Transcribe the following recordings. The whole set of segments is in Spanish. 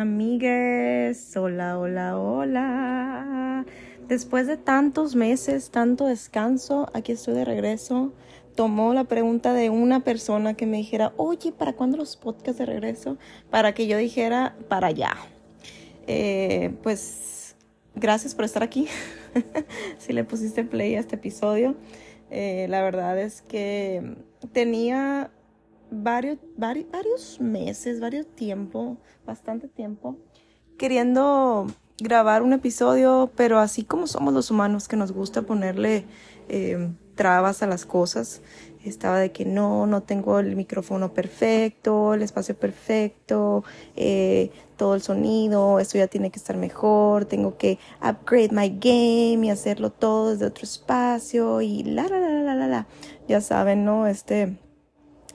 Amigues, hola, hola, hola. Después de tantos meses, tanto descanso, aquí estoy de regreso. Tomó la pregunta de una persona que me dijera, oye, ¿para cuándo los podcasts de regreso? Para que yo dijera, para allá. Eh, pues gracias por estar aquí. si le pusiste play a este episodio. Eh, la verdad es que tenía varios, varios, meses, varios tiempo, bastante tiempo, queriendo grabar un episodio, pero así como somos los humanos que nos gusta ponerle eh, trabas a las cosas, estaba de que no, no tengo el micrófono perfecto, el espacio perfecto, eh, todo el sonido, esto ya tiene que estar mejor, tengo que upgrade my game y hacerlo todo desde otro espacio y la, la, la, la, la, la. Ya saben, ¿no? Este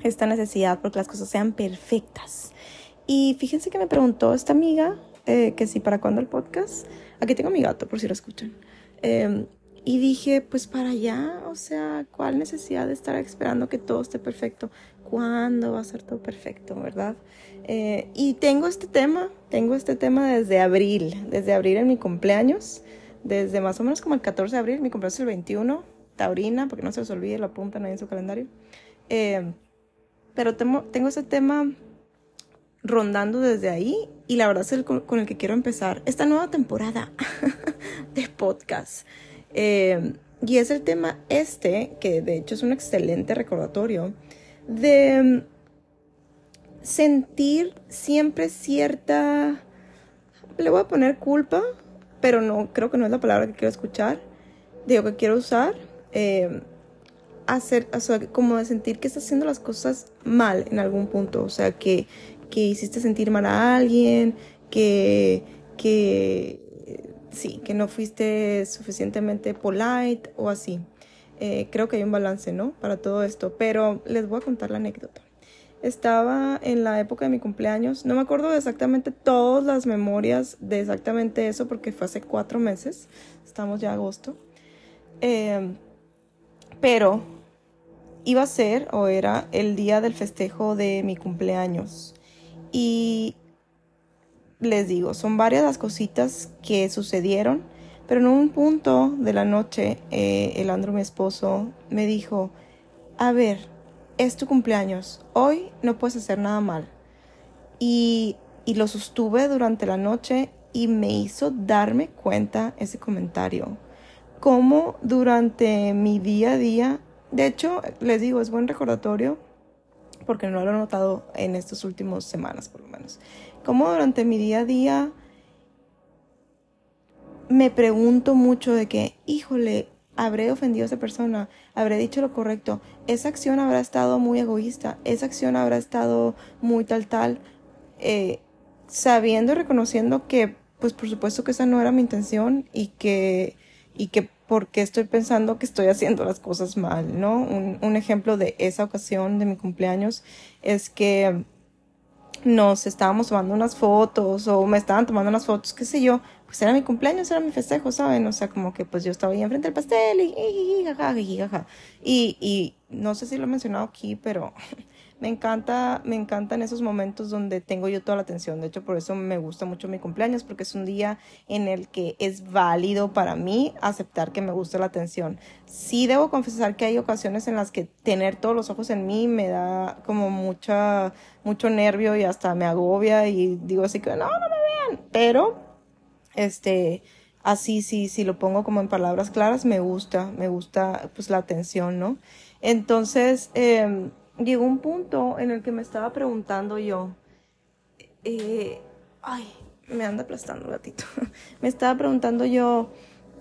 esta necesidad porque las cosas sean perfectas. Y fíjense que me preguntó esta amiga eh, que si para cuándo el podcast. Aquí tengo mi gato por si lo escuchan. Em, y dije, pues para allá, o sea, ¿cuál necesidad de estar esperando que todo esté perfecto? ¿Cuándo va a ser todo perfecto, verdad? Eh, y tengo este tema, tengo este tema desde abril, desde abril en mi cumpleaños, desde más o menos como el 14 de abril, mi cumpleaños es el 21, taurina, porque no se les olvide, lo apuntan ahí en su calendario. Eh, pero tengo, tengo ese tema rondando desde ahí y la verdad es el con, el que quiero empezar esta nueva temporada de podcast. Eh, y es el tema este, que de hecho es un excelente recordatorio, de sentir siempre cierta, le voy a poner culpa, pero no, creo que no es la palabra que quiero escuchar, digo que quiero usar. Eh, hacer, o sea, como de sentir que estás haciendo las cosas mal en algún punto, o sea, que, que hiciste sentir mal a alguien, que, que, sí, que no fuiste suficientemente polite o así. Eh, creo que hay un balance, ¿no? Para todo esto, pero les voy a contar la anécdota. Estaba en la época de mi cumpleaños, no me acuerdo exactamente todas las memorias de exactamente eso porque fue hace cuatro meses, estamos ya agosto. Eh, pero iba a ser o era el día del festejo de mi cumpleaños. Y les digo, son varias las cositas que sucedieron, pero en un punto de la noche, eh, el Andro, mi esposo, me dijo, a ver, es tu cumpleaños, hoy no puedes hacer nada mal. Y, y lo sostuve durante la noche y me hizo darme cuenta ese comentario. Cómo durante mi día a día de hecho, les digo, es buen recordatorio porque no lo he notado en estas últimas semanas, por lo menos. Como durante mi día a día me pregunto mucho de que, híjole, habré ofendido a esa persona, habré dicho lo correcto, esa acción habrá estado muy egoísta, esa acción habrá estado muy tal tal, eh, sabiendo y reconociendo que, pues por supuesto que esa no era mi intención y que, y que porque estoy pensando que estoy haciendo las cosas mal, ¿no? Un, un, ejemplo de esa ocasión de mi cumpleaños es que nos estábamos tomando unas fotos o me estaban tomando unas fotos, qué sé yo, pues era mi cumpleaños, era mi festejo, ¿saben? O sea, como que pues yo estaba ahí enfrente del pastel y, y, y, y no sé si lo he mencionado aquí, pero me encanta, me encantan esos momentos donde tengo yo toda la atención. De hecho, por eso me gusta mucho mi cumpleaños, porque es un día en el que es válido para mí aceptar que me gusta la atención. Sí debo confesar que hay ocasiones en las que tener todos los ojos en mí me da como mucha, mucho nervio y hasta me agobia y digo así que no, no me vean. Pero, este, así sí, si lo pongo como en palabras claras, me gusta, me gusta pues la atención, ¿no? Entonces, eh, llegó un punto en el que me estaba preguntando yo, eh, ay, me anda aplastando el gatito, me estaba preguntando yo,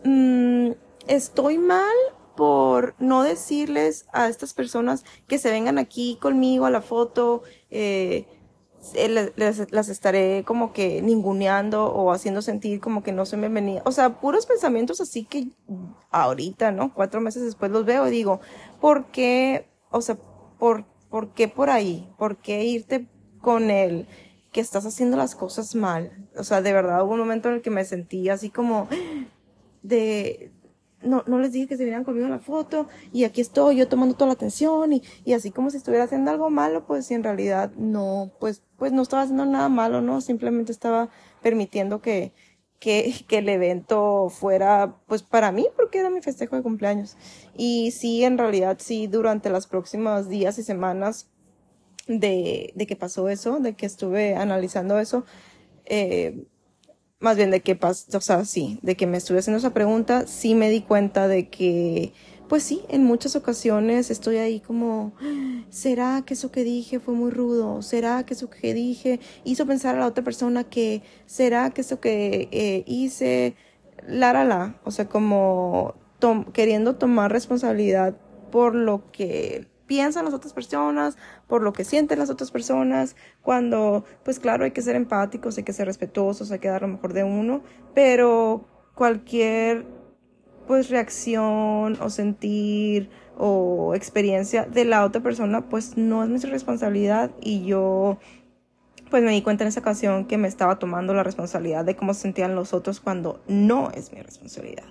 mm, ¿estoy mal por no decirles a estas personas que se vengan aquí conmigo a la foto? Eh, las estaré como que ninguneando o haciendo sentir como que no son bienvenidas. O sea, puros pensamientos así que ahorita, ¿no? Cuatro meses después los veo y digo, ¿por qué? O sea, ¿por, ¿por qué por ahí? ¿Por qué irte con él? que estás haciendo las cosas mal. O sea, de verdad hubo un momento en el que me sentí así como de, no, no les dije que se vieran conmigo en la foto y aquí estoy yo tomando toda la atención y, y así como si estuviera haciendo algo malo, pues en realidad no, pues, pues no estaba haciendo nada malo, ¿no? Simplemente estaba permitiendo que, que, que el evento fuera, pues para mí, porque era mi festejo de cumpleaños. Y sí, en realidad, sí, durante los próximos días y semanas de, de que pasó eso, de que estuve analizando eso, eh, más bien de que pasó, o sea, sí, de que me estuve haciendo esa pregunta, sí me di cuenta de que, pues sí, en muchas ocasiones estoy ahí como, ¿será que eso que dije fue muy rudo? ¿Será que eso que dije hizo pensar a la otra persona que, ¿será que eso que eh, hice, la, la, la? O sea, como queriendo tomar responsabilidad por lo que piensan las otras personas, por lo que sienten las otras personas, cuando, pues claro, hay que ser empáticos, hay que ser respetuosos, hay que dar lo mejor de uno, pero cualquier, pues, reacción o sentir o experiencia de la otra persona, pues no es mi responsabilidad y yo pues me di cuenta en esa ocasión que me estaba tomando la responsabilidad de cómo se sentían los otros cuando no es mi responsabilidad.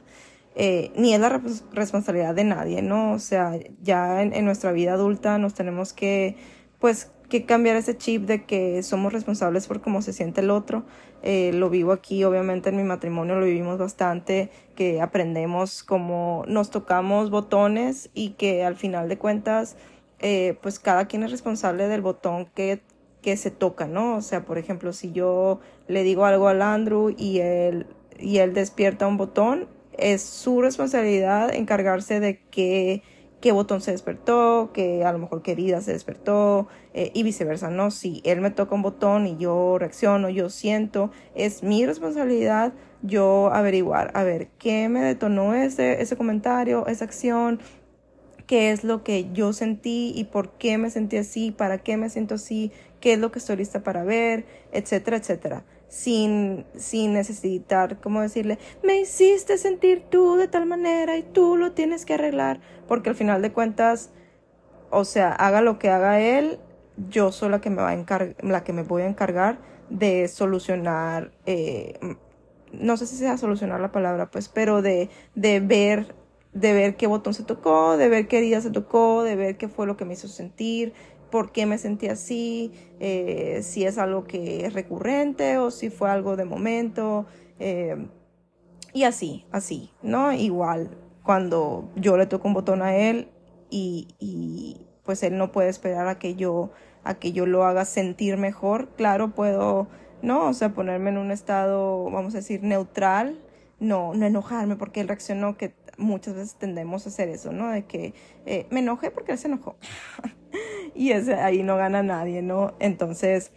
Eh, ni es la responsabilidad de nadie, ¿no? O sea, ya en, nuestra vida adulta nos tenemos que, pues, que cambiar ese chip de que somos responsables por cómo se siente el otro. Eh, lo vivo aquí, obviamente en mi matrimonio lo vivimos bastante, que aprendemos cómo nos tocamos botones y que al final de cuentas, eh, pues cada quien es responsable del botón que, que se toca, ¿no? O sea, por ejemplo, si yo le digo algo al Andrew y él, y él despierta un botón, es su responsabilidad encargarse de que qué botón se despertó, que a lo mejor qué vida se despertó eh, y viceversa, ¿no? Si él me toca un botón y yo reacciono, yo siento, es mi responsabilidad yo averiguar, a ver, ¿qué me detonó ese, ese comentario, esa acción? ¿Qué es lo que yo sentí y por qué me sentí así? ¿Para qué me siento así? ¿Qué es lo que estoy lista para ver? Etcétera, etcétera sin, sin necesitar como decirle, me hiciste sentir tú de tal manera y tú lo tienes que arreglar, porque al final de cuentas, o sea, haga lo que haga él, yo soy la que me, va a la que me voy a encargar de solucionar, eh, no sé si sea solucionar la palabra, pues, pero de, de ver de ver qué botón se tocó, de ver qué día se tocó, de ver qué fue lo que me hizo sentir, por qué me sentí así, eh, si es algo que es recurrente o si fue algo de momento. Eh, y así, así, ¿no? Igual cuando yo le toco un botón a él y, y, pues él no puede esperar a que yo a que yo lo haga sentir mejor, claro, puedo, ¿no? O sea, ponerme en un estado, vamos a decir, neutral, no, no enojarme porque él reaccionó, que muchas veces tendemos a hacer eso, ¿no? De que eh, me enojé porque él se enojó. y ese, ahí no gana nadie, ¿no? Entonces,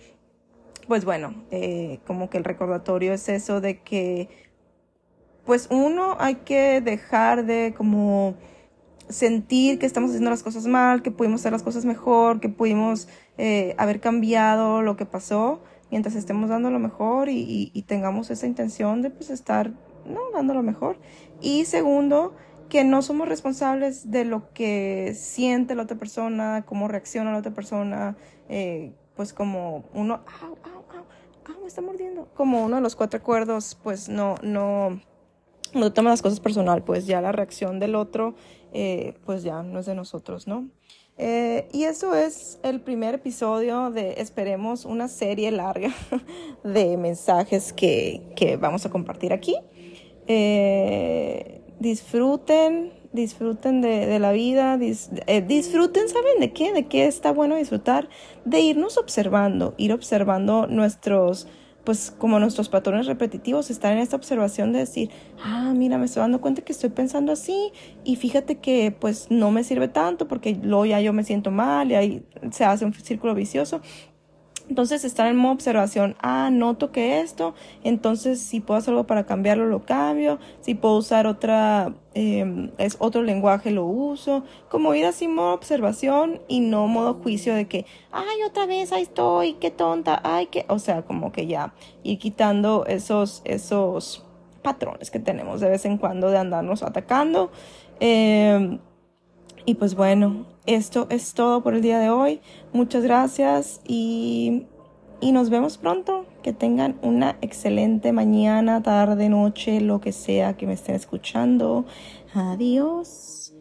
pues bueno, eh, como que el recordatorio es eso de que, pues uno hay que dejar de como sentir que estamos haciendo las cosas mal, que pudimos hacer las cosas mejor, que pudimos eh, haber cambiado lo que pasó, mientras estemos dando lo mejor y, y tengamos esa intención de pues estar no dando lo mejor. Y segundo, que no somos responsables de lo que siente la otra persona, cómo reacciona la otra persona, eh, pues como uno, au, au, au, me está mordiendo, como uno de los cuatro acuerdos, pues no, no, no toma las cosas personal, pues ya la reacción del otro, eh, pues ya no es de nosotros, ¿no? Eh, y eso es el primer episodio de, esperemos, una serie larga de mensajes que, que vamos a compartir aquí. Eh, disfruten, disfruten de, la vida, eh, disfruten, ¿saben de qué? De qué está bueno disfrutar, de irnos observando, ir observando nuestros, pues como nuestros patrones repetitivos, estar en esta observación de decir, ah, mira, me estoy dando cuenta que estoy pensando así y fíjate que pues no me sirve tanto porque luego ya yo me siento mal y ahí se hace un círculo vicioso. Entonces estar en modo observación, ah, noto que esto, entonces si puedo hacer algo para cambiarlo, lo cambio, si puedo usar otra, em, es otro lenguaje, lo uso, como ir así modo observación y no modo juicio de que, ay, otra vez, ahí estoy, qué tonta, ay, que, o sea, como que ya ir quitando esos, esos patrones que tenemos de vez en cuando de andarnos atacando. Eh, y pues bueno, esto es todo por el día de hoy. Muchas gracias y, y nos vemos pronto. Que tengan una excelente mañana, tarde, noche, lo que sea que me estén escuchando. Adiós.